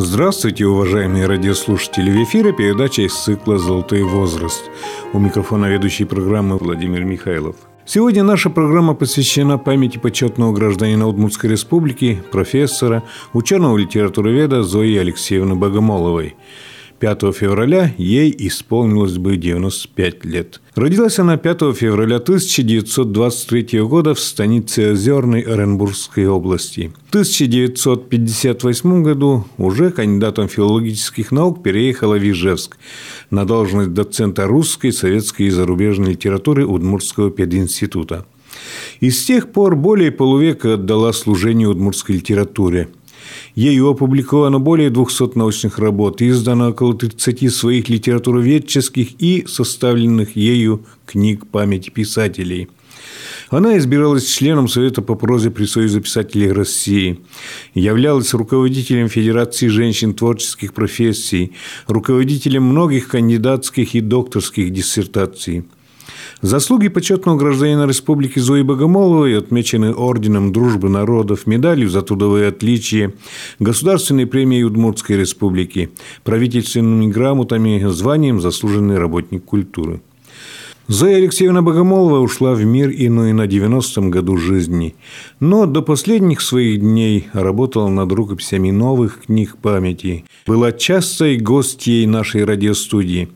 Здравствуйте, уважаемые радиослушатели! В эфире передача из цикла «Золотой возраст». У микрофона ведущей программы Владимир Михайлов. Сегодня наша программа посвящена памяти почетного гражданина Удмуртской республики, профессора, ученого литературоведа Зои Алексеевны Богомоловой – 5 февраля ей исполнилось бы 95 лет. Родилась она 5 февраля 1923 года в станице Озерной Оренбургской области. В 1958 году уже кандидатом филологических наук переехала в Ижевск на должность доцента русской, советской и зарубежной литературы Удмуртского пединститута. И с тех пор более полувека отдала служению удмуртской литературе – Ею опубликовано более 200 научных работ, издано около 30 своих литературоведческих и составленных ею книг памяти писателей. Она избиралась членом Совета по прозе при Союзе писателей России, являлась руководителем Федерации женщин творческих профессий, руководителем многих кандидатских и докторских диссертаций – Заслуги почетного гражданина Республики Зои Богомоловой отмечены Орденом Дружбы народов, медалью за трудовые отличия, Государственной премией Удмуртской Республики, правительственными грамотами, званием «Заслуженный работник культуры». Зоя Алексеевна Богомолова ушла в мир иной на 90-м году жизни, но до последних своих дней работала над рукописями новых книг памяти. Была частой гостьей нашей радиостудии.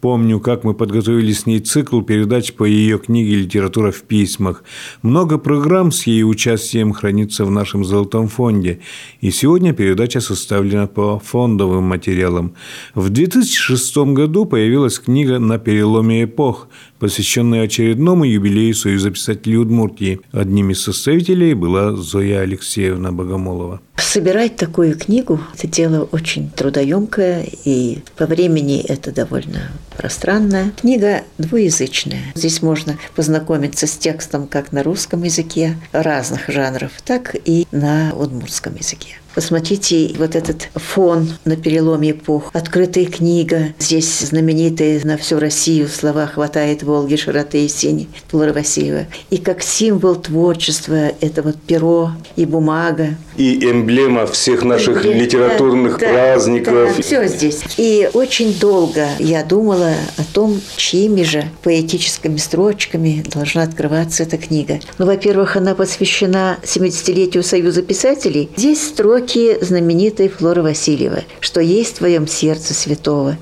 Помню, как мы подготовили с ней цикл передач по ее книге «Литература в письмах». Много программ с ее участием хранится в нашем золотом фонде. И сегодня передача составлена по фондовым материалам. В 2006 году появилась книга «На переломе эпох», посвященная очередному юбилею Союза писателей Удмуртии. Одним из составителей была Зоя Алексеевна Богомолова. Собирать такую книгу – это дело очень трудоемкое, и по времени это довольно пространная. Книга двуязычная. Здесь можно познакомиться с текстом как на русском языке разных жанров, так и на удмуртском языке. Посмотрите вот этот фон на переломе эпох. Открытая книга. Здесь знаменитые на всю Россию слова «Хватает Волги, широты и сини» Флора Васильева. И как символ творчества это вот перо и бумага. И эмблема всех наших Эмблем... литературных да, праздников. Да, все здесь. И очень долго я думала о том, чьими же поэтическими строчками должна открываться эта книга. Ну, во-первых, она посвящена 70-летию Союза писателей. Здесь строки строки знаменитой Флоры Васильева «Что есть в твоем сердце святого,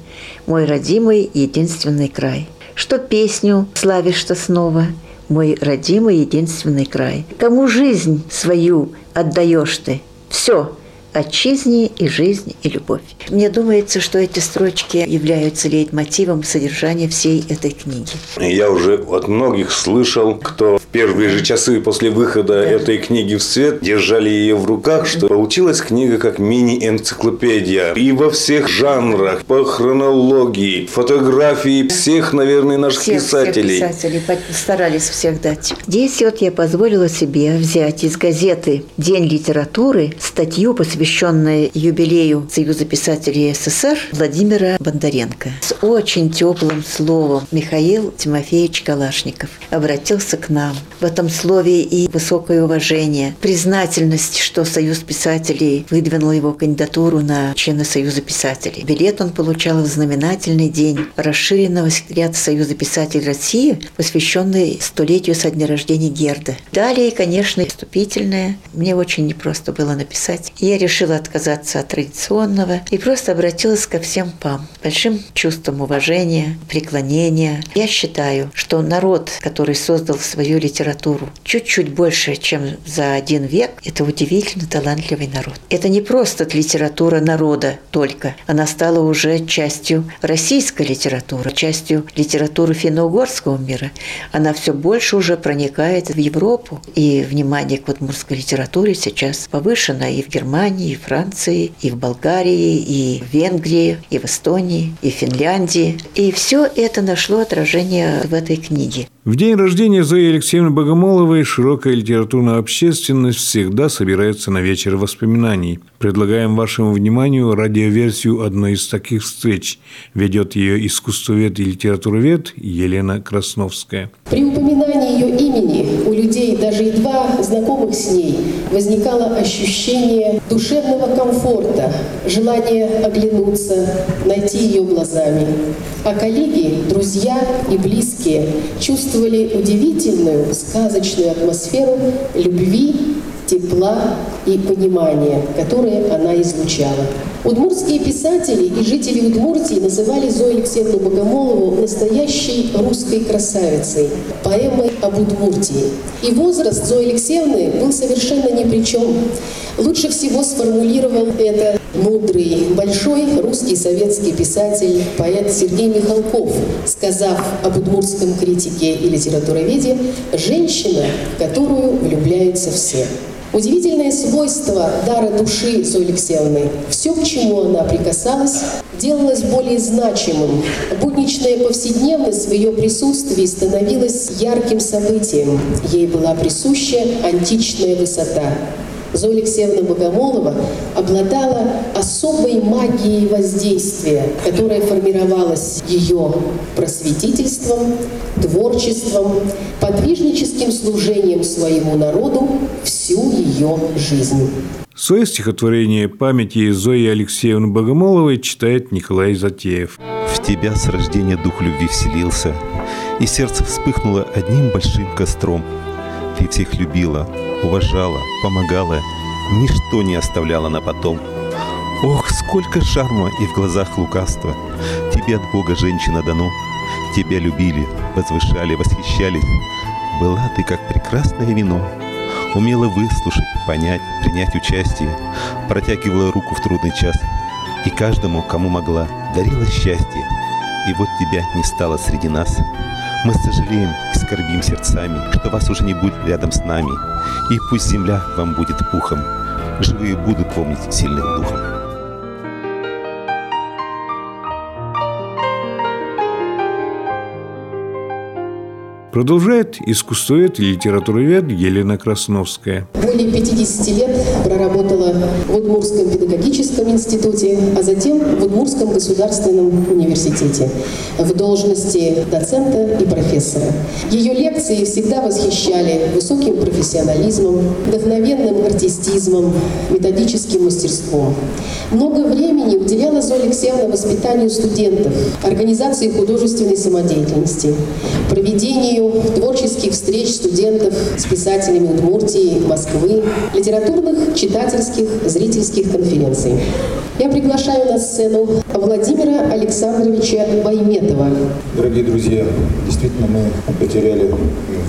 мой родимый единственный край». Что песню славишь-то снова, мой родимый единственный край. Кому жизнь свою отдаешь ты? Все, отчизне и жизнь и любовь. Мне думается, что эти строчки являются лейтмотивом содержания всей этой книги. Я уже от многих слышал, кто первые же часы после выхода да. этой книги в свет держали ее в руках, что получилась книга как мини-энциклопедия. И во всех жанрах, по хронологии, фотографии всех, наверное, наших всех, писателей. Всех писателей старались всех дать. Здесь вот я позволила себе взять из газеты «День литературы» статью, посвященную юбилею Союза писателей СССР Владимира Бондаренко. С очень теплым словом Михаил Тимофеевич Калашников обратился к нам. В этом слове и высокое уважение, признательность, что Союз писателей выдвинул его кандидатуру на члена Союза писателей. Билет он получал в знаменательный день расширенного секретариата Союза писателей России, посвященный столетию со дня рождения Герда. Далее, конечно, вступительное. Мне очень непросто было написать. Я решила отказаться от традиционного и просто обратилась ко всем пам. Большим чувством уважения, преклонения. Я считаю, что народ, который создал свою литературу чуть-чуть больше, чем за один век, это удивительно талантливый народ. Это не просто литература народа только. Она стала уже частью российской литературы, частью литературы финно-угорского мира. Она все больше уже проникает в Европу. И внимание к удмуртской литературе сейчас повышено и в Германии, и в Франции, и в Болгарии, и в Венгрии, и в Эстонии, и в Финляндии. И все это нашло отражение в этой книге. В день рождения Зои Алексеевны Богомоловой широкая литературная общественность всегда собирается на вечер воспоминаний. Предлагаем вашему вниманию радиоверсию одной из таких встреч. Ведет ее искусствовед и литературовед Елена Красновская. При упоминании ее имени людей, даже едва знакомых с ней, возникало ощущение душевного комфорта, желание оглянуться, найти ее глазами. А коллеги, друзья и близкие чувствовали удивительную сказочную атмосферу любви, тепла и понимания, которые она излучала. Удмуртские писатели и жители Удмуртии называли Зою Алексеевну Богомолову настоящей русской красавицей, поэмой об Удмуртии. И возраст Зои Алексеевны был совершенно ни при чем. Лучше всего сформулировал это мудрый, большой русский советский писатель, поэт Сергей Михалков, сказав об удмуртском критике и литературоведе «женщина, в которую влюбляются все». Удивительное свойство дара души Зои Алексеевны. Все, к чему она прикасалась, делалось более значимым. Будничная повседневность в ее присутствии становилась ярким событием. Ей была присуща античная высота. Зоя Алексеевна Богомолова обладала особой магией воздействия, которая формировалась ее просветительством, творчеством, подвижническим служением своему народу всю ее жизнь. Свое стихотворение памяти Зои Алексеевны Богомоловой читает Николай Затеев. «В тебя с рождения дух любви вселился, и сердце вспыхнуло одним большим костром. Ты всех любила, уважала, помогала, ничто не оставляла на потом. Ох, сколько шарма и в глазах лукавства! Тебе от Бога женщина дано, тебя любили, возвышали, восхищались. Была ты как прекрасное вино, умела выслушать, понять, принять участие, протягивала руку в трудный час и каждому, кому могла, дарила счастье. И вот тебя не стало среди нас – мы сожалеем и скорбим сердцами, что вас уже не будет рядом с нами. И пусть земля вам будет пухом. Живые будут помнить сильных духом. Продолжает искусствовед и литературовед Елена Красновская. Более 50 лет проработала в Удмурском педагогическом институте, а затем в Удмурском государственном университете в должности доцента и профессора. Ее лекции всегда восхищали высоким профессионализмом, вдохновенным артистизмом, методическим мастерством. Много времени уделяла Зоя Алексеевна воспитанию студентов, организации художественной самодеятельности, проведению творческих встреч студентов с писателями Удмуртии, Москвы, литературных, читательских, зрительских конференций. Я приглашаю на сцену Владимира Александровича Байметова. Дорогие друзья, действительно мы потеряли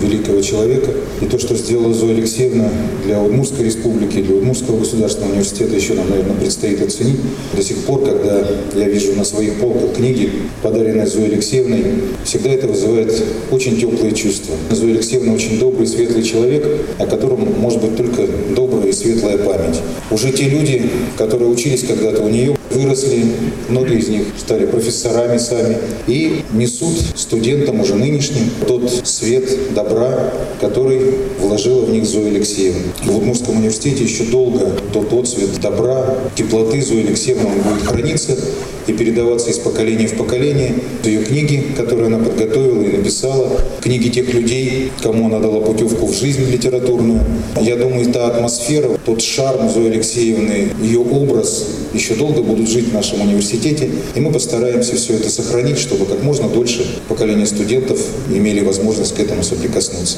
великого человека. И то, что сделала Зоя Алексеевна для Удмуртской республики, для Удмуртского государственного университета, еще нам, наверное, предстоит оценить. До сих пор, когда я вижу на своих полках книги, подаренные Зоей Алексеевной, всегда это вызывает очень теплые чувства. Зоя Алексеевна очень добрый, светлый человек, о котором может быть только добрая и светлая память. Уже те люди, которые учились когда-то когда у нее выросли, многие из них стали профессорами сами и несут студентам уже нынешним тот свет добра, который вложила в них Зоя Алексеевна. В Удмуртском университете еще долго тот отцвет добра, теплоты Зои Алексеевны будет храниться и передаваться из поколения в поколение. Ее книги, которые она подготовила и написала, книги тех людей, кому она дала путевку в жизнь литературную. Я думаю, та атмосфера, тот шарм Зои Алексеевны, ее образ еще долго будут жить в нашем университете, и мы постараемся все это сохранить, чтобы как можно дольше поколение студентов имели возможность к этому соприкоснуться.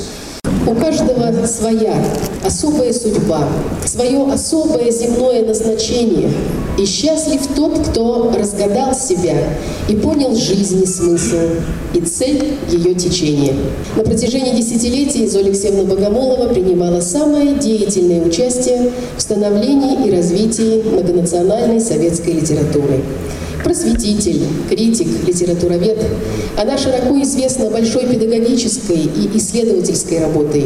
У каждого своя особая судьба, свое особое земное назначение. И счастлив тот, кто разгадал себя и понял жизни смысл и цель ее течения. На протяжении десятилетий Зоя Алексеевна Богомолова принимала самое деятельное участие в становлении и развитии многонациональной советской литературы просветитель, критик, литературовед. Она широко известна большой педагогической и исследовательской работой.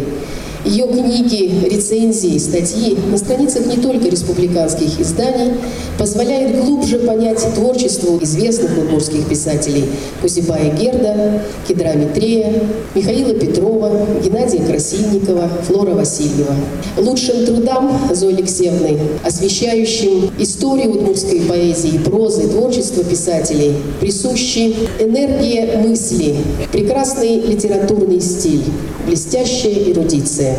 Ее книги, рецензии, статьи на страницах не только республиканских изданий позволяют глубже понять творчество известных удмуртских писателей Кузибая Герда, Кедра Митрея, Михаила Петрова, Геннадия Красильникова, Флора Васильева. Лучшим трудам Зои Алексеевны, освещающим историю удмуртской поэзии, прозы, творчества писателей, присущи энергия мысли, прекрасный литературный стиль, блестящая эрудиция.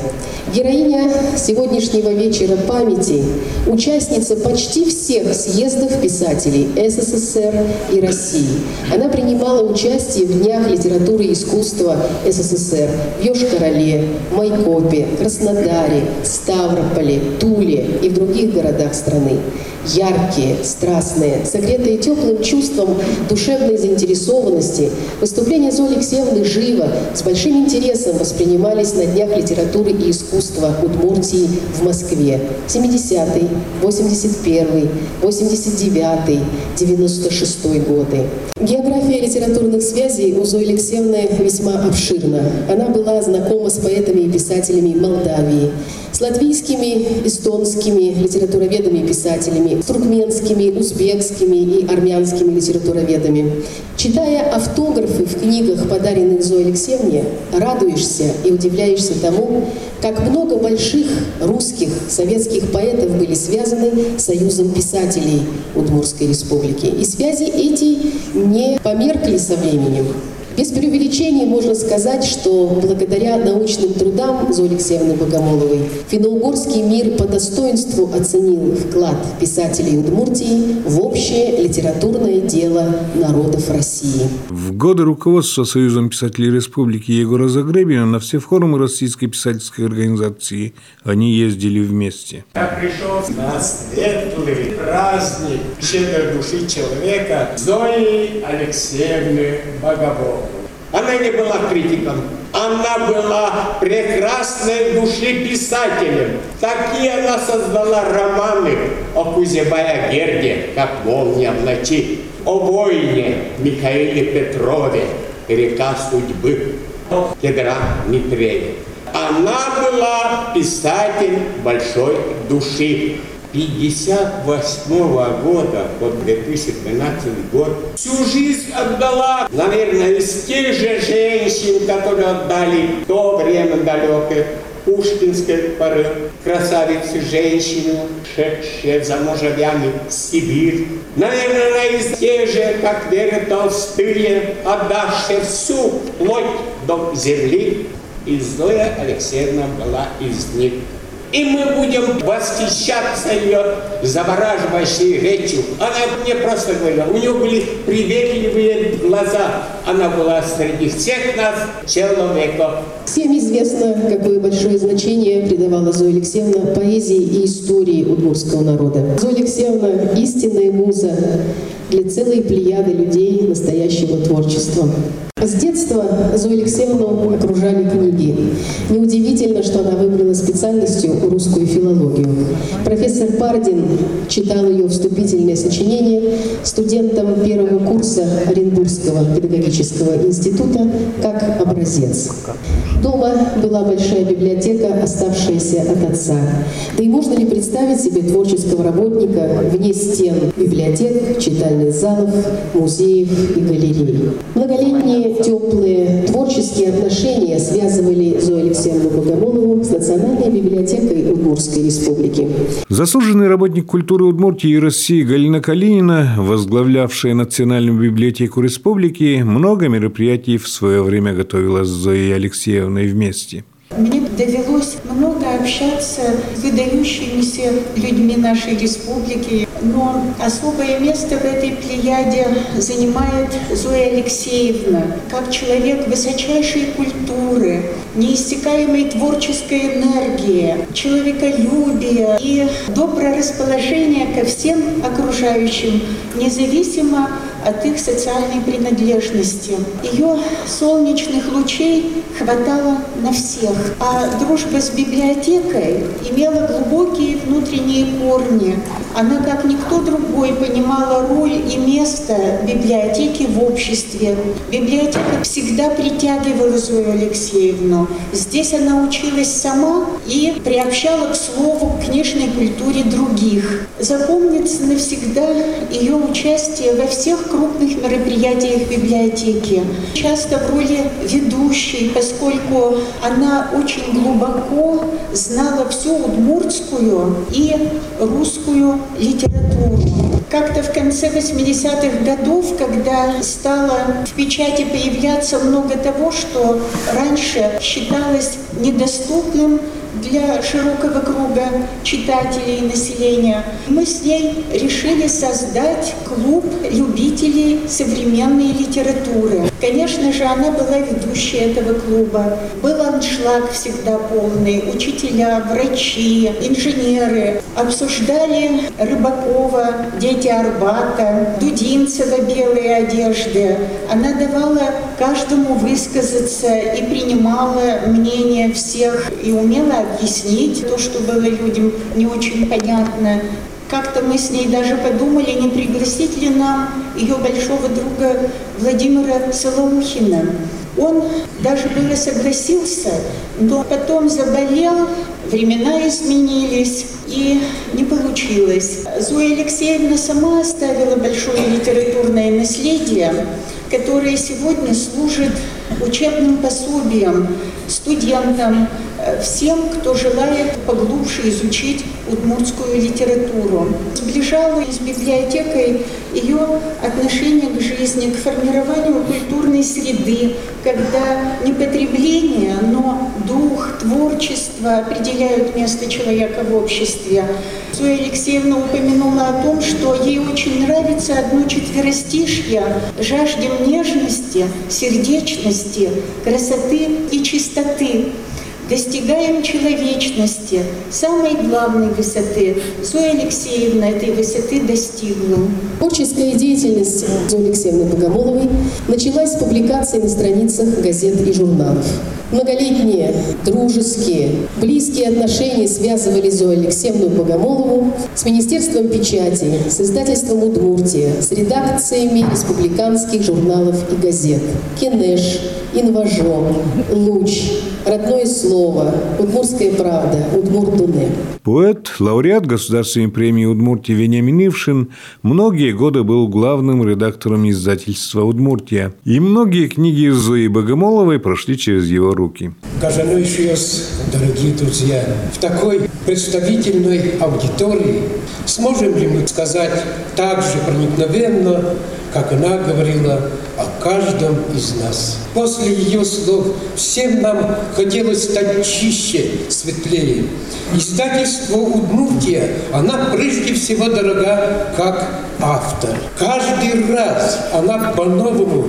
Героиня сегодняшнего вечера памяти, участница почти всех съездов писателей СССР и России. Она принимала участие в Днях литературы и искусства СССР в Йошкар-Оле, Майкопе, Краснодаре, Ставрополе, Туле и в других городах страны яркие, страстные, согретые теплым чувством душевной заинтересованности, выступления Зои Алексеевны живо, с большим интересом воспринимались на Днях литературы и искусства Удмуртии в Москве 70-й, 81-й, 89-й, 96-й годы. География литературных связей у Зои Алексеевны весьма обширна. Она была знакома с поэтами и писателями Молдавии, с латвийскими, эстонскими литературоведами и писателями, с туркменскими, узбекскими и армянскими литературоведами. Читая автографы в книгах, подаренных Зое Алексеевне, радуешься и удивляешься тому, как много больших русских, советских поэтов были связаны с Союзом писателей Удмурской республики. И связи эти не померкли со временем. Без преувеличения можно сказать, что благодаря научным трудам Зои Алексеевны Богомоловой финно-угорский мир по достоинству оценил вклад писателей Удмуртии в общее литературное дело народов России. В годы руководства Союзом писателей Республики Егора Загребина на все форумы Российской писательской организации они ездили вместе. Я пришел на светлый праздник щедрой души человека Зои Алексеевны Богомоловой. Она не была критиком, она была прекрасной души писателем. Такие она создала романы о Кузебая Герде, как молния в ночи, о воине Михаиле Петрове, река судьбы, Кедра Митрее. Она была писатель большой души. 58 года по 2012 год всю жизнь отдала, наверное, из тех же женщин, которые отдали в то время далекое Пушкинской поры, красавицы женщину, шедшие за мужьями в Сибирь. Наверное, из тех же, как Вера Толстые, отдавшие всю плоть до земли. И Зоя Алексеевна была из них. И мы будем восхищаться ее завораживающей речью. Она не просто говорила, у нее были приветливые глаза. Она была среди всех нас человеков. Всем известно, какое большое значение придавала Зоя Алексеевна поэзии и истории удмуртского народа. Зоя Алексеевна – истинная муза для целой плеяды людей настоящего творчества. С детства Зою Алексеевну окружали книги. Неудивительно, что она выбрала специальностью русскую филологию. Профессор Пардин читал ее вступительное сочинение студентам первого курса Оренбургского педагогического института как образец. Дома была большая библиотека, оставшаяся от отца. Да и можно ли представить себе творческого работника вне стен библиотек, читальных залов, музеев и галерей? Многолетние теплые творческие отношения связывали Зою Алексеевну Богомолову с Национальной библиотекой Удмуртской республики. Заслуженный работник культуры Удмуртии и России Галина Калинина, возглавлявшая Национальную библиотеку республики, много мероприятий в свое время готовила с Зоей Алексеевной вместе. Мне довелось много общаться с выдающимися людьми нашей республики, но особое место в этой плеяде занимает Зоя Алексеевна, как человек высочайшей культуры, неиссякаемой творческой энергии, человеколюбия и доброе расположение ко всем окружающим, независимо от их социальной принадлежности. Ее солнечных лучей хватало на всех, а дружба с библиотекой имела глубокие внутренние корни, Она, как никто другой, понимала роль и место библиотеки в обществе. Библиотека всегда притягивала Зою Алексеевну. Здесь она училась сама и приобщала к слову, к книжной культуре других. Запомнится навсегда ее участие во всех крупных мероприятиях библиотеки. Часто в роли ведущей, поскольку она очень глубоко знала всю удмуртскую и русскую литературу. Как-то в конце 80-х годов, когда стало в печати появляться много того, что раньше считалось недоступным для широкого круга читателей и населения, мы с ней решили создать клуб любителей современной литературы. Конечно же, она была ведущей этого клуба. Был аншлаг всегда полный. Учителя, врачи, инженеры обсуждали Рыбакова, дети Арбата, Дудинцева белые одежды. Она давала каждому высказаться и принимала мнение всех и умела объяснить то, что было людям не очень понятно. Как-то мы с ней даже подумали, не пригласить ли нам ее большого друга Владимира Солоухина. Он даже было согласился, но потом заболел, времена изменились, и не получилось. Зоя Алексеевна сама оставила большое литературное наследие, которое сегодня служит учебным пособием студентам, э, всем, кто желает поглубже изучить удмуртскую литературу. Сближало с библиотекой ее отношение к жизни, к формированию культурной среды, когда не потребление, но дух, творчество определяют место человека в обществе. Зоя Алексеевна упомянула о том, что ей очень нравится одно четверостишье «Жаждем нежности, сердечности, красоты и чистоты». Достигаем человечности, самой главной высоты. Зоя Алексеевна этой высоты достигла. Творческая деятельность Зои Алексеевны Богомоловой началась с публикаций на страницах газет и журналов. Многолетние, дружеские, близкие отношения связывали Зою Алексеевну Богомолову с Министерством печати, с издательством «Удмуртия», с редакциями республиканских журналов и газет «Кенеш», «Инважом», «Луч», «Родное слово», «Удмуртская правда», «Удмурт-Дуне». Поэт, лауреат Государственной премии Удмуртии Вениамин Ившин многие годы был главным редактором издательства «Удмуртия». И многие книги Зои Богомоловой прошли через его руки. Кажанующиес, дорогие друзья, в такой представительной аудитории сможем ли мы сказать так же проникновенно, как она говорила о каждом из нас. После ее слов всем нам хотелось стать чище, светлее. Издательство «Удмуртия», она прежде всего дорога как автор. Каждый раз она по-новому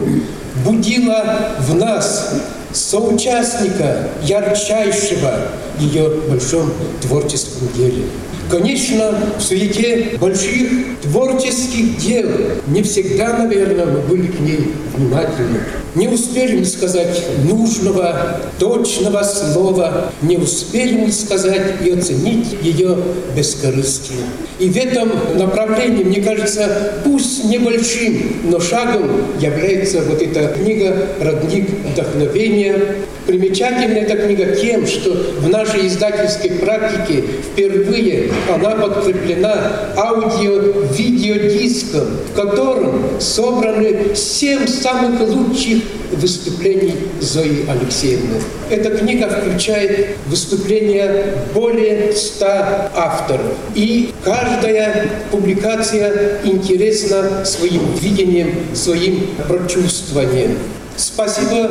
будила в нас соучастника ярчайшего ее большом творческом деле. Конечно, в суете больших творческих дел не всегда, наверное, мы были к ней внимательны. Не успели мы сказать нужного, точного слова, не успели мы сказать и оценить ее бескорыстие. И в этом направлении, мне кажется, пусть небольшим, но шагом является вот эта книга «Родник вдохновения». Примечательна эта книга тем, что в нашей издательской практике впервые она подкреплена аудио-видеодиском, в котором собраны семь самых лучших выступлений Зои Алексеевны. Эта книга включает выступления более ста авторов. И каждая публикация интересна своим видением, своим прочувствованием. Спасибо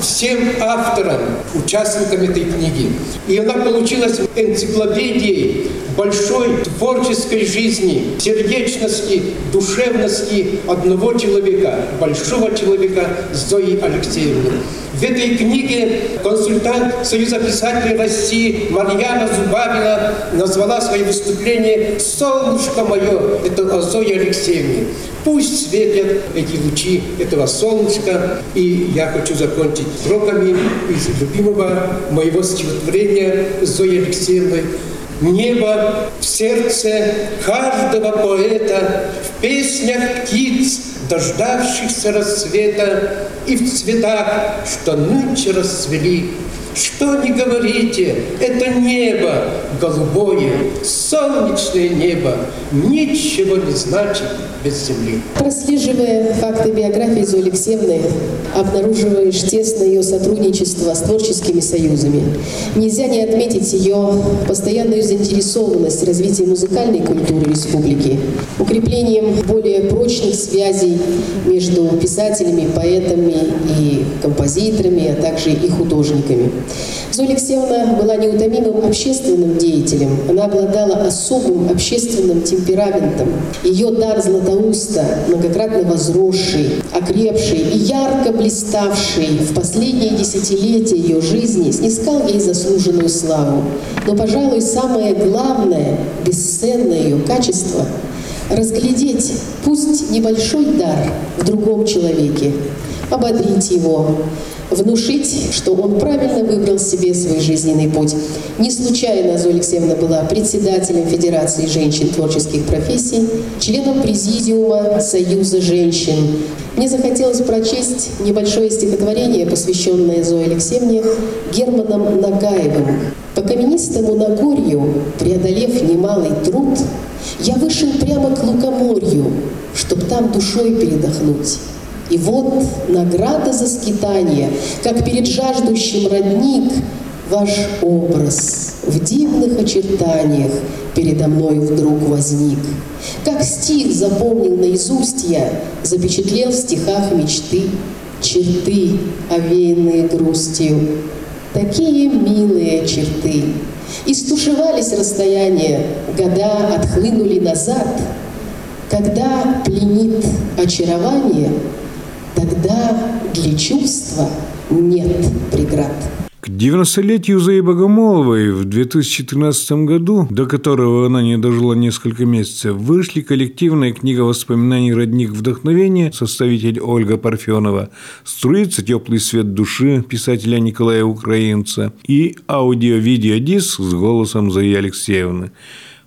всем авторам, участникам этой книги. И она получилась энциклопедией большой творческой жизни, сердечности, душевности одного человека, большого человека Зои Алексеевны. В этой книге консультант Союза писателей России Марьяна Зубавина назвала свое выступление «Солнышко мое» – это о Зое Алексеевне. Пусть светят эти лучи этого солнышка. И я хочу закончить строками из любимого моего стихотворения Зои Алексеевны Небо в сердце каждого поэта, в песнях птиц, дождавшихся рассвета, и в цветах, что нынче расцвели. Что не говорите, это небо голубое, солнечное небо, ничего не значит без земли. Прослеживая факты биографии Зои Алексеевны, обнаруживаешь тесное ее сотрудничество с творческими союзами. Нельзя не отметить ее постоянную заинтересованность в развитии музыкальной культуры республики, укреплением более прочных связей между писателями, поэтами и композиторами, а также и художниками. Зоя Алексеевна была неутомимым общественным деятелем. Она обладала особым общественным темпераментом. Ее дар Златоуста, многократно возросший, окрепший и ярко блиставший в последние десятилетия ее жизни, снискал ей заслуженную славу. Но, пожалуй, самое главное, бесценное ее качество – разглядеть, пусть небольшой дар в другом человеке, ободрить его, внушить, что он правильно выбрал себе свой жизненный путь. Не случайно Зоя Алексеевна была председателем Федерации женщин творческих профессий, членом президиума Союза женщин. Мне захотелось прочесть небольшое стихотворение, посвященное Зое Алексеевне Германом Нагаевым. По каменистому Нагорью, преодолев немалый труд, я вышел прямо к лукоморью, чтоб там душой передохнуть. И вот награда за скитание, как перед жаждущим родник, ваш образ в дивных очертаниях передо мной вдруг возник. Как стих запомнил наизусть я, запечатлел в стихах мечты, черты, овеянные грустью. Такие милые черты. И стушевались расстояния, года отхлынули назад. Когда пленит очарование — тогда для чувства нет преград. К 90-летию Зои Богомоловой в 2013 году, до которого она не дожила несколько месяцев, вышли коллективная книга воспоминаний «Родник вдохновения» составитель Ольга Парфенова, «Струится теплый свет души» писателя Николая Украинца и аудио-видеодиск с голосом Зои Алексеевны.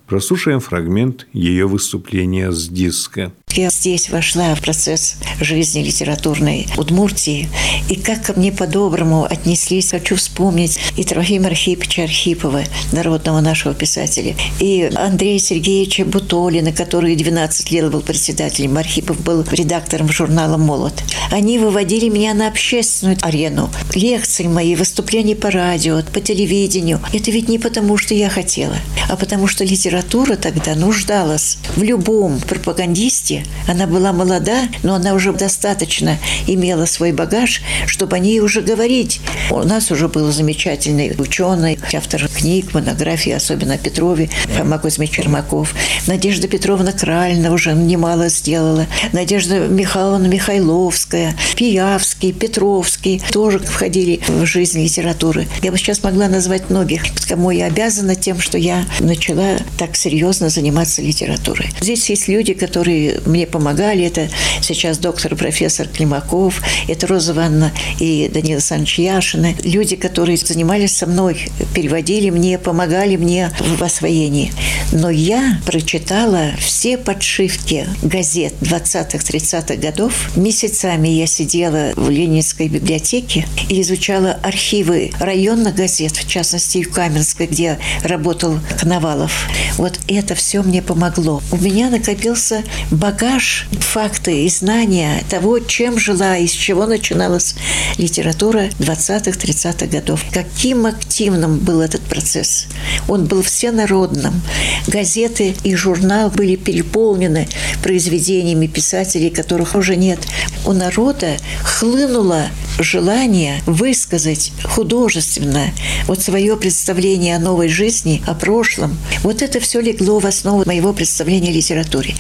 Прослушаем фрагмент ее выступления с диска. Я здесь вошла в процесс жизни литературной Удмуртии, и как ко мне по-доброму отнеслись. Хочу вспомнить и Трофима Архиповича Архипова, народного нашего писателя, и Андрея Сергеевича Бутолина, который 12 лет был председателем. Архипов был редактором журнала «Молот». Они выводили меня на общественную арену. Лекции мои, выступления по радио, по телевидению. Это ведь не потому, что я хотела, а потому что литература тогда нуждалась в любом пропагандисте, она была молода, но она уже достаточно имела свой багаж, чтобы о ней уже говорить. У нас уже был замечательный ученый, автор книг, монографий, особенно о Петрове, Фома Кузьмич Чермаков. Надежда Петровна Кральна уже немало сделала. Надежда Михайловна Михайловская, Пиявский, Петровский тоже входили в жизнь литературы. Я бы сейчас могла назвать многих, кому я обязана тем, что я начала так серьезно заниматься литературой. Здесь есть люди, которые мне помогали. Это сейчас доктор профессор Климаков, это Роза Ивановна и Данила Александрович Яшина. Люди, которые занимались со мной, переводили мне, помогали мне в освоении. Но я прочитала все подшивки газет 20-30-х годов. Месяцами я сидела в Ленинской библиотеке и изучала архивы районных газет, в частности, в Каменской, где работал Коновалов. Вот это все мне помогло. У меня накопился багаж багаж, факты и знания того, чем жила, из чего начиналась литература 20-30-х годов. Каким активным был этот процесс. Он был всенародным. Газеты и журнал были переполнены произведениями писателей, которых уже нет. У народа хлынуло желание высказать художественно вот свое представление о новой жизни, о прошлом. Вот это все легло в основу моего представления о литературе.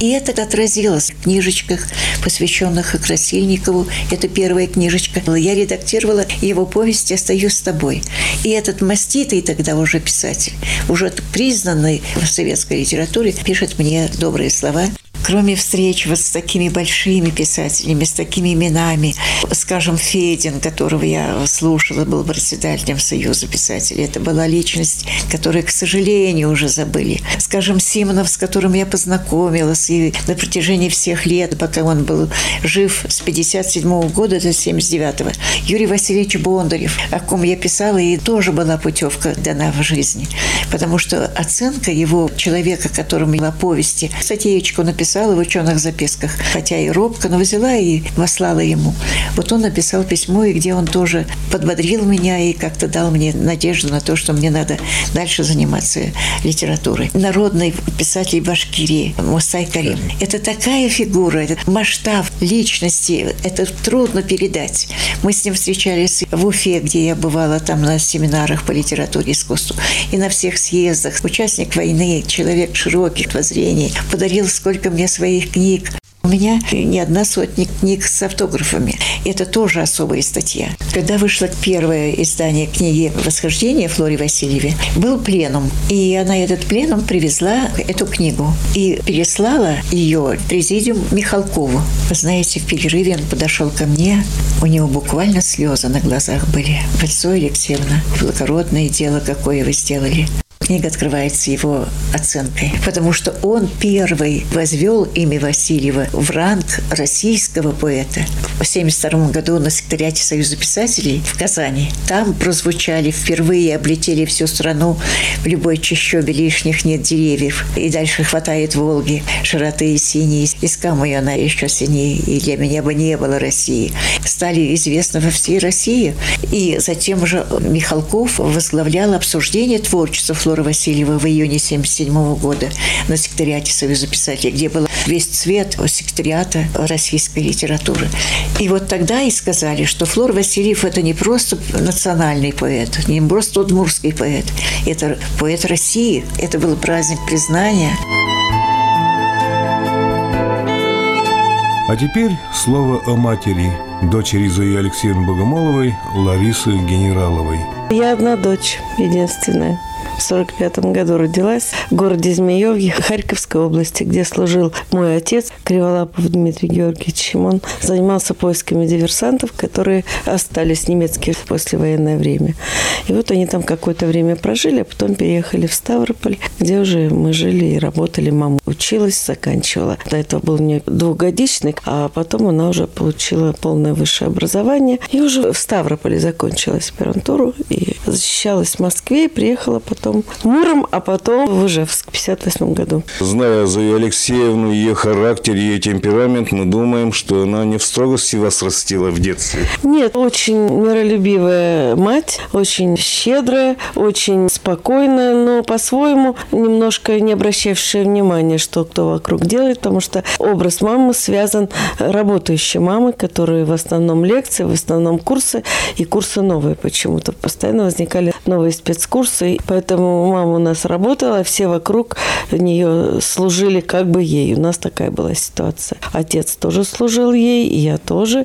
И это отразилось в книжечках, посвященных Красильникову. Это первая книжечка. Я редактировала его повесть «Остаюсь с тобой». И этот маститый тогда уже писатель, уже признанный в советской литературе, пишет мне добрые слова кроме встреч вот с такими большими писателями, с такими именами, скажем, Федин, которого я слушала, был председателем Союза писателей, это была личность, которую, к сожалению, уже забыли. Скажем, Симонов, с которым я познакомилась и на протяжении всех лет, пока он был жив с 57 года до 79 -го. Юрий Васильевич Бондарев, о ком я писала, и тоже была путевка дана в жизни. Потому что оценка его человека, которому я повести, статейку написала в ученых записках, хотя и робко, но взяла и послала ему. Вот он написал письмо, и где он тоже подбодрил меня и как-то дал мне надежду на то, что мне надо дальше заниматься литературой. Народный писатель Башкирии Мустай Карим. Это такая фигура, этот масштаб личности, это трудно передать. Мы с ним встречались в Уфе, где я бывала там на семинарах по литературе и искусству, и на всех съездах. Участник войны, человек широких воззрений, подарил сколько мне своих книг. У меня не одна сотня книг с автографами. Это тоже особая статья. Когда вышло первое издание книги «Восхождение» Флоре Васильеве, был пленум. И она этот пленум привезла эту книгу и переслала ее президиум Михалкову. Вы знаете, в перерыве он подошел ко мне, у него буквально слезы на глазах были. Лицо Алексеевна, благородное дело, какое вы сделали книга открывается его оценкой, потому что он первый возвел имя Васильева в ранг российского поэта. В 1972 году на секретариате Союза писателей в Казани. Там прозвучали впервые, облетели всю страну в любой чащобе лишних нет деревьев. И дальше хватает Волги, широты и синие. Искам ее она еще синее, и для меня бы не было России. Стали известны во всей России. И затем же Михалков возглавлял обсуждение творчества Флоры Егора Васильева в июне 1977 года на секретариате Союза писателей, где был весь цвет секретариата российской литературы. И вот тогда и сказали, что Флор Васильев – это не просто национальный поэт, не просто удмурский поэт, это поэт России. Это был праздник признания. А теперь слово о матери, дочери Зои Алексеевны Богомоловой, Ларисы Генераловой. Я одна дочь, единственная в 1945 году родилась в городе Змеевье Харьковской области, где служил мой отец Криволапов Дмитрий Георгиевич. Он занимался поисками диверсантов, которые остались немецкие в послевоенное время. И вот они там какое-то время прожили, а потом переехали в Ставрополь, где уже мы жили и работали. Мама училась, заканчивала. До этого был у нее двухгодичный, а потом она уже получила полное высшее образование и уже в Ставрополе закончила аспирантуру и защищалась в Москве и приехала потом Муром, а потом в Ижевск в 58 году. Зная Зою Алексеевну, ее характер, ее темперамент, мы думаем, что она не в строгости вас растила в детстве. Нет, очень миролюбивая мать, очень щедрая, очень спокойная, но по-своему немножко не обращавшая внимания, что кто вокруг делает, потому что образ мамы связан работающей мамы, которые в основном лекции, в основном курсы, и курсы новые почему-то. Постоянно возникали новые спецкурсы, поэтому Поэтому мама у нас работала, все вокруг нее служили как бы ей. У нас такая была ситуация. Отец тоже служил ей, и я тоже.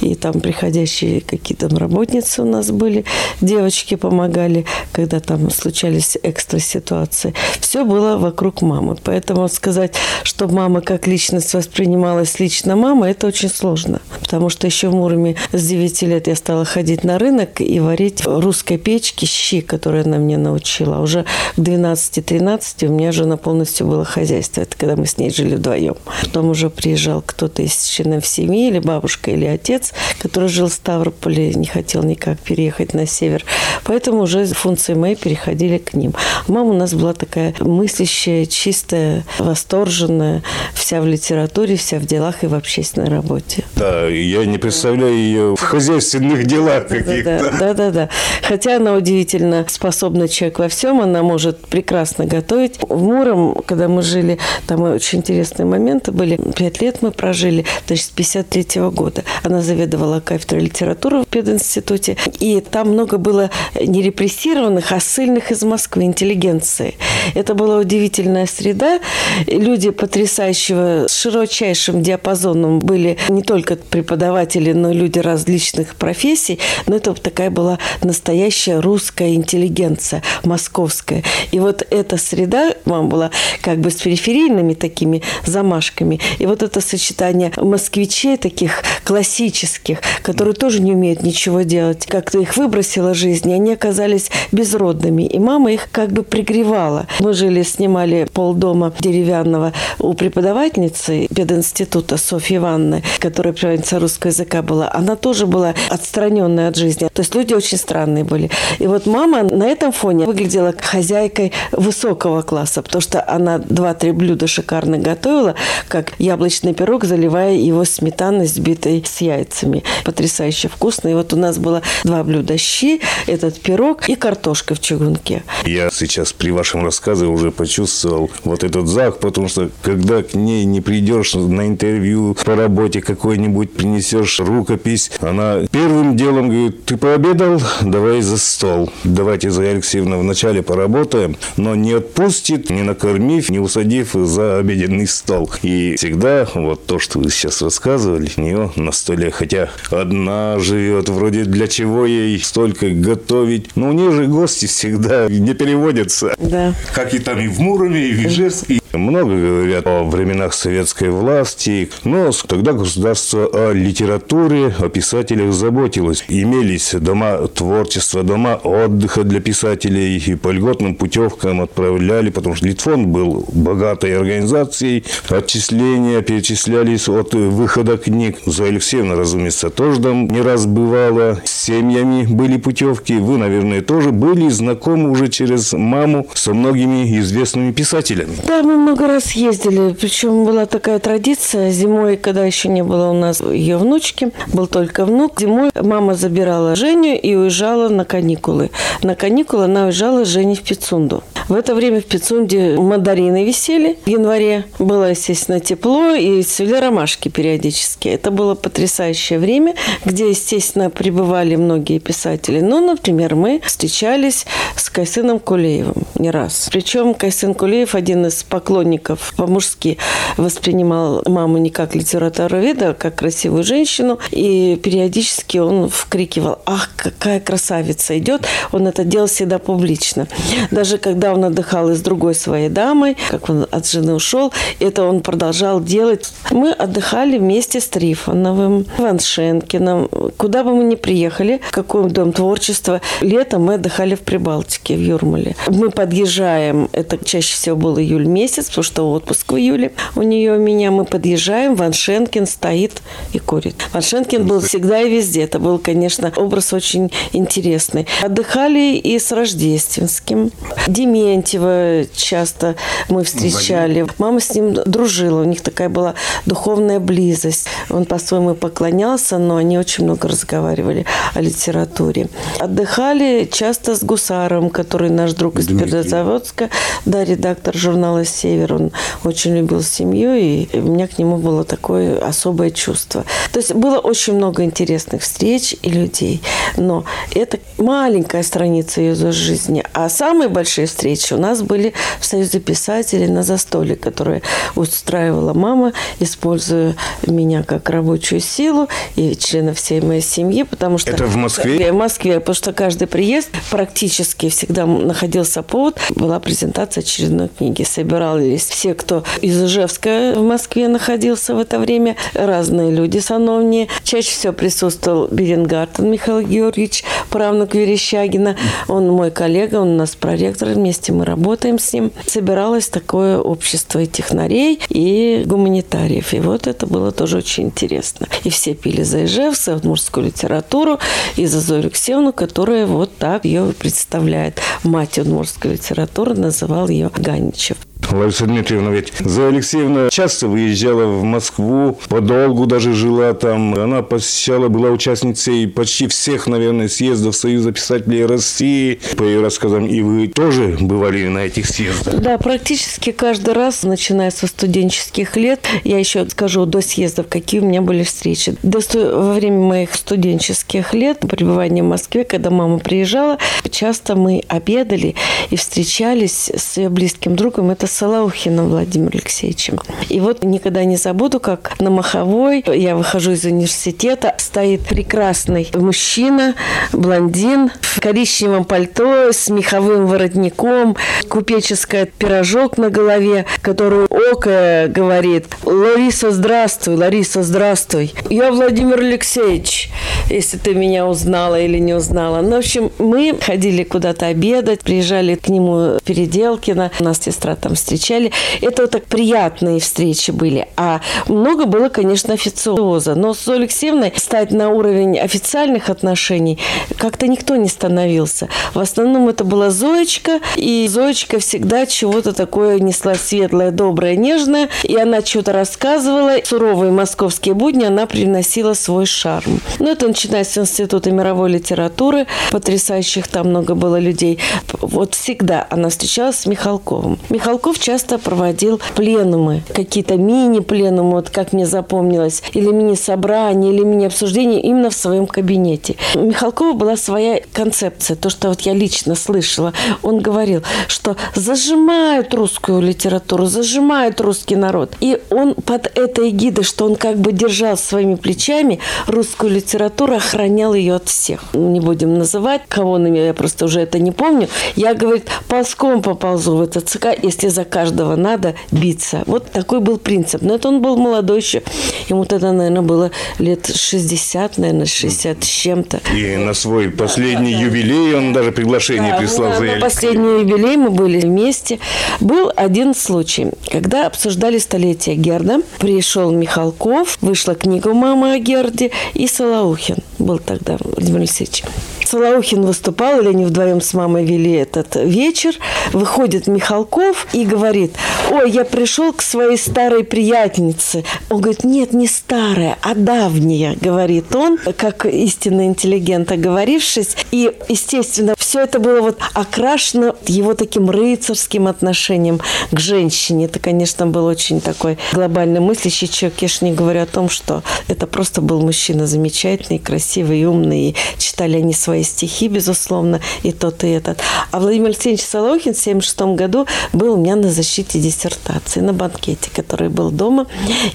И там приходящие какие-то работницы у нас были. Девочки помогали, когда там случались экстра ситуации. Все было вокруг мамы. Поэтому сказать, что мама как личность воспринималась лично мама, это очень сложно. Потому что еще в Муроме с 9 лет я стала ходить на рынок и варить в русской печке щи, которые она мне научила жила. Уже к 12-13 у меня жена полностью было хозяйство. Это когда мы с ней жили вдвоем. Потом уже приезжал кто-то из членов семьи, или бабушка, или отец, который жил в Ставрополе, не хотел никак переехать на север. Поэтому уже функции мои переходили к ним. Мама у нас была такая мыслящая, чистая, восторженная, вся в литературе, вся в делах и в общественной работе. Да, я не представляю ее в хозяйственных делах каких-то. Да, да, да. Хотя она удивительно способна человек во всем, она может прекрасно готовить. В Муром, когда мы жили, там очень интересные моменты были. Пять лет мы прожили, значит, с 53 года. Она заведовала кафедрой литературы в пединституте. И там много было не репрессированных, а ссыльных из Москвы, интеллигенции. Это была удивительная среда. Люди потрясающего, с широчайшим диапазоном были не только преподаватели, но и люди различных профессий. Но это такая была настоящая русская интеллигенция, московская. И вот эта среда, вам была как бы с периферийными такими замашками. И вот это сочетание москвичей таких классических, которые тоже не умеют ничего делать, как-то их выбросила жизнь, и они оказались безродными. И мама их как бы пригревала. Мы жили, снимали полдома деревянного у преподавательницы пединститута Софьи Ивановны, которая преподавательница русского языка была. Она тоже была отстраненная от жизни. То есть люди очень странные были. И вот мама на этом фоне выглядела хозяйкой высокого класса, потому что она два-три блюда шикарно готовила, как яблочный пирог, заливая его сметаной, сбитой с яйцами. Потрясающе вкусно. И вот у нас было два блюда щи, этот пирог и картошка в чугунке. Я сейчас при вашем рассказе уже почувствовал вот этот запах, потому что когда к ней не придешь на интервью по работе какой-нибудь, принесешь рукопись, она первым делом говорит, ты пообедал? Давай за стол. Давайте, за Алексеевна, вначале поработаем, но не отпустит, не накормив, не усадив за обеденный стол. И всегда вот то, что вы сейчас рассказывали, у нее на столе, хотя одна живет, вроде для чего ей столько готовить. Но у нее же гости всегда не переводятся. Да. Как и там и в Муроме, и в Ижевске. Много говорят о временах советской власти, но тогда государство о литературе, о писателях заботилось. Имелись дома творчества, дома отдыха для писателей, и по льготным путевкам отправляли, потому что Литфонд был богатой организацией, отчисления перечислялись от выхода книг. За Алексеевна, разумеется, тоже там не раз бывала, с семьями были путевки. Вы, наверное, тоже были знакомы уже через маму со многими известными писателями. Да, мы много раз ездили. Причем была такая традиция. Зимой, когда еще не было у нас ее внучки, был только внук. Зимой мама забирала Женю и уезжала на каникулы. На каникулы она уезжала с Женей в Пицунду. В это время в Пицунде мандарины висели. В январе было, естественно, тепло и цвели ромашки периодически. Это было потрясающее время, где, естественно, пребывали многие писатели. Ну, например, мы встречались с Кайсыном Кулеевым не раз. Причем Кайсын Кулеев один из поклонников поклонников по-мужски воспринимал маму не как литературоведа, а как красивую женщину. И периодически он вкрикивал, ах, какая красавица идет. Он это делал всегда публично. Даже когда он отдыхал с другой своей дамой, как он от жены ушел, это он продолжал делать. Мы отдыхали вместе с Трифоновым, Ваншенкиным. Куда бы мы ни приехали, в какой дом творчества, летом мы отдыхали в Прибалтике, в Юрмале. Мы подъезжаем, это чаще всего был июль месяц, месяц, потому что отпуск в июле у нее у меня. Мы подъезжаем, Ван Шенкин стоит и курит. Ван Шенкин был всегда и везде. Это был, конечно, образ очень интересный. Отдыхали и с Рождественским. Дементьева часто мы встречали. Мама с ним дружила. У них такая была духовная близость. Он по-своему поклонялся, но они очень много разговаривали о литературе. Отдыхали часто с Гусаром, который наш друг из Пердозаводска, да, редактор журнала «Север» север, он очень любил семью, и у меня к нему было такое особое чувство. То есть было очень много интересных встреч и людей. Но это маленькая страница ее жизни. А самые большие встречи у нас были в Союзе писателей на застолье, которое устраивала мама, используя меня как рабочую силу и членов всей моей семьи, потому что... Это в Москве? В Москве, потому что каждый приезд практически всегда находился повод. Была презентация очередной книги. Собирал собрались все, кто из Ижевска в Москве находился в это время, разные люди сановнее. Чаще всего присутствовал Беренгартен Михаил Георгиевич, правнук Верещагина. Он мой коллега, он у нас проректор, вместе мы работаем с ним. Собиралось такое общество и технарей, и гуманитариев. И вот это было тоже очень интересно. И все пили за Ижевск, за удмуртскую литературу, и за Зою Алексеевну, которая вот так ее представляет. Мать удмуртской литературы называл ее Ганичев. Лариса Дмитриевна, ведь Зоя Алексеевна часто выезжала в Москву, подолгу даже жила там. Она посещала, была участницей почти всех, наверное, съездов Союза писателей России. По ее рассказам, и вы тоже бывали на этих съездах? Да, практически каждый раз, начиная со студенческих лет, я еще скажу до съездов, какие у меня были встречи. До, во время моих студенческих лет, пребывания в Москве, когда мама приезжала, часто мы обедали и встречались с ее близким другом. Это Салаухиным Владимиром Алексеевичем. И вот никогда не забуду, как на Маховой я выхожу из университета, стоит прекрасный мужчина, блондин в коричневом пальто с меховым воротником, купеческое пирожок на голове, который око говорит «Лариса, здравствуй, Лариса, здравствуй». Я Владимир Алексеевич, если ты меня узнала или не узнала. Ну, в общем, мы ходили куда-то обедать, приезжали к нему в Переделкино, нас сестра там встречали. Это вот так приятные встречи были. А много было, конечно, официоза. Но с Алексеевной стать на уровень официальных отношений как-то никто не становился. В основном это была Зоечка, и Зоечка всегда чего-то такое несла светлое, доброе, нежное, и она что-то рассказывала. Суровые московские будни она приносила свой шарм. Но это начиная с Института мировой литературы, потрясающих там много было людей. Вот всегда она встречалась с Михалковым. Михалков часто проводил пленумы, какие-то мини-пленумы, вот как мне запомнилось, или мини-собрания, или мини-обсуждения именно в своем кабинете. У Михалкова была своя концепция, то, что вот я лично слышала. Он говорил, что зажимают русскую литературу, зажимают русский народ. И он под этой эгидой, что он как бы держал своими плечами русскую литературу, охранял ее от всех. Не будем называть, кого на меня, я просто уже это не помню. Я, говорит, ползком поползу в этот ЦК, если за каждого надо биться. Вот такой был принцип. Но это он был молодой еще. Ему тогда, наверное, было лет 60, наверное, 60 с чем-то. И на свой последний да, юбилей он даже приглашение да, прислал на, на последний юбилей мы были вместе. Был один случай, когда обсуждали столетие Герда. Пришел Михалков, вышла книга «Мама о Герде» и Солоухин был тогда Владимир Алексеевич. Солоухин выступал, или они вдвоем с мамой вели этот вечер. Выходит Михалков и говорит, ой, я пришел к своей старой приятельнице. Он говорит, нет, не старая, а давняя, говорит он, как истинный интеллигент, оговорившись. И, естественно, все это было вот окрашено его таким рыцарским отношением к женщине. Это, конечно, был очень такой глобально мыслящий человек. Я ж не говорю о том, что это просто был мужчина замечательный, красивый, умный. И читали они свои свои стихи, безусловно, и тот, и этот. А Владимир Алексеевич Солохин в 1976 году был у меня на защите диссертации, на банкете, который был дома.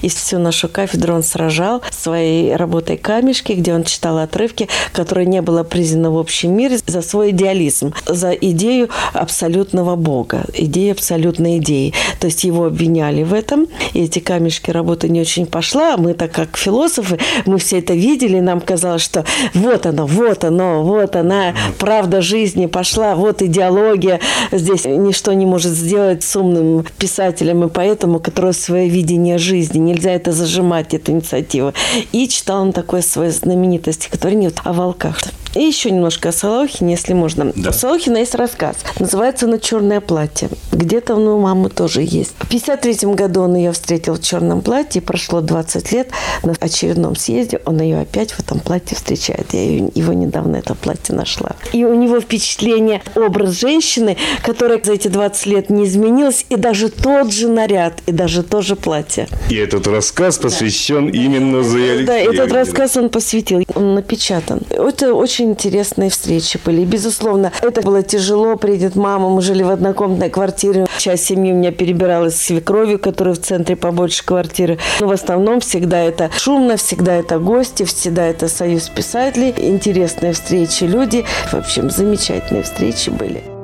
И всю нашу кафедру он сражал своей работой «Камешки», где он читал отрывки, которые не было признано в общем мире за свой идеализм, за идею абсолютного Бога, идею абсолютной идеи. То есть его обвиняли в этом, и эти камешки работа не очень пошла, а мы так как философы, мы все это видели, нам казалось, что вот оно, вот оно, вот она, правда жизни пошла, вот идеология. Здесь ничто не может сделать с умным писателем и поэтому, который свое видение жизни. Нельзя это зажимать, эту инициативу. И читал он такое свое знаменитое стихотворение о волках. И еще немножко о Солохине, если можно. Да. У Солохина есть рассказ. Называется «На черное платье». Где-то он у мамы тоже есть. В 53 году он ее встретил в черном платье. Прошло 20 лет. На очередном съезде он ее опять в этом платье встречает. Я его недавно это платье нашла. И у него впечатление, образ женщины, которая за эти 20 лет не изменилась. И даже тот же наряд, и даже то же платье. И этот рассказ посвящен да. именно Зое Да, этот рассказ он посвятил. Он напечатан. Это очень интересные встречи были. безусловно, это было тяжело. Приедет мама, мы жили в однокомнатной квартире. Часть семьи у меня перебиралась с свекровью, которая в центре побольше квартиры. Но в основном всегда это шумно, всегда это гости, всегда это союз писателей. Интересные встречи, люди. В общем, замечательные встречи были.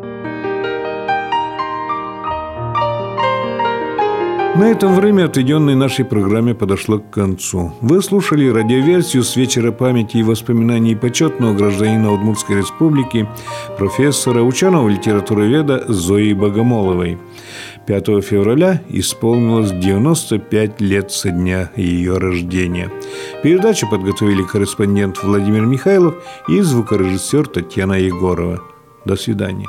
На этом время, отведенное нашей программе, подошло к концу. Вы слушали радиоверсию с вечера памяти и воспоминаний почетного гражданина Удмуртской республики, профессора, ученого литературоведа Зои Богомоловой. 5 февраля исполнилось 95 лет со дня ее рождения. Передачу подготовили корреспондент Владимир Михайлов и звукорежиссер Татьяна Егорова. До свидания.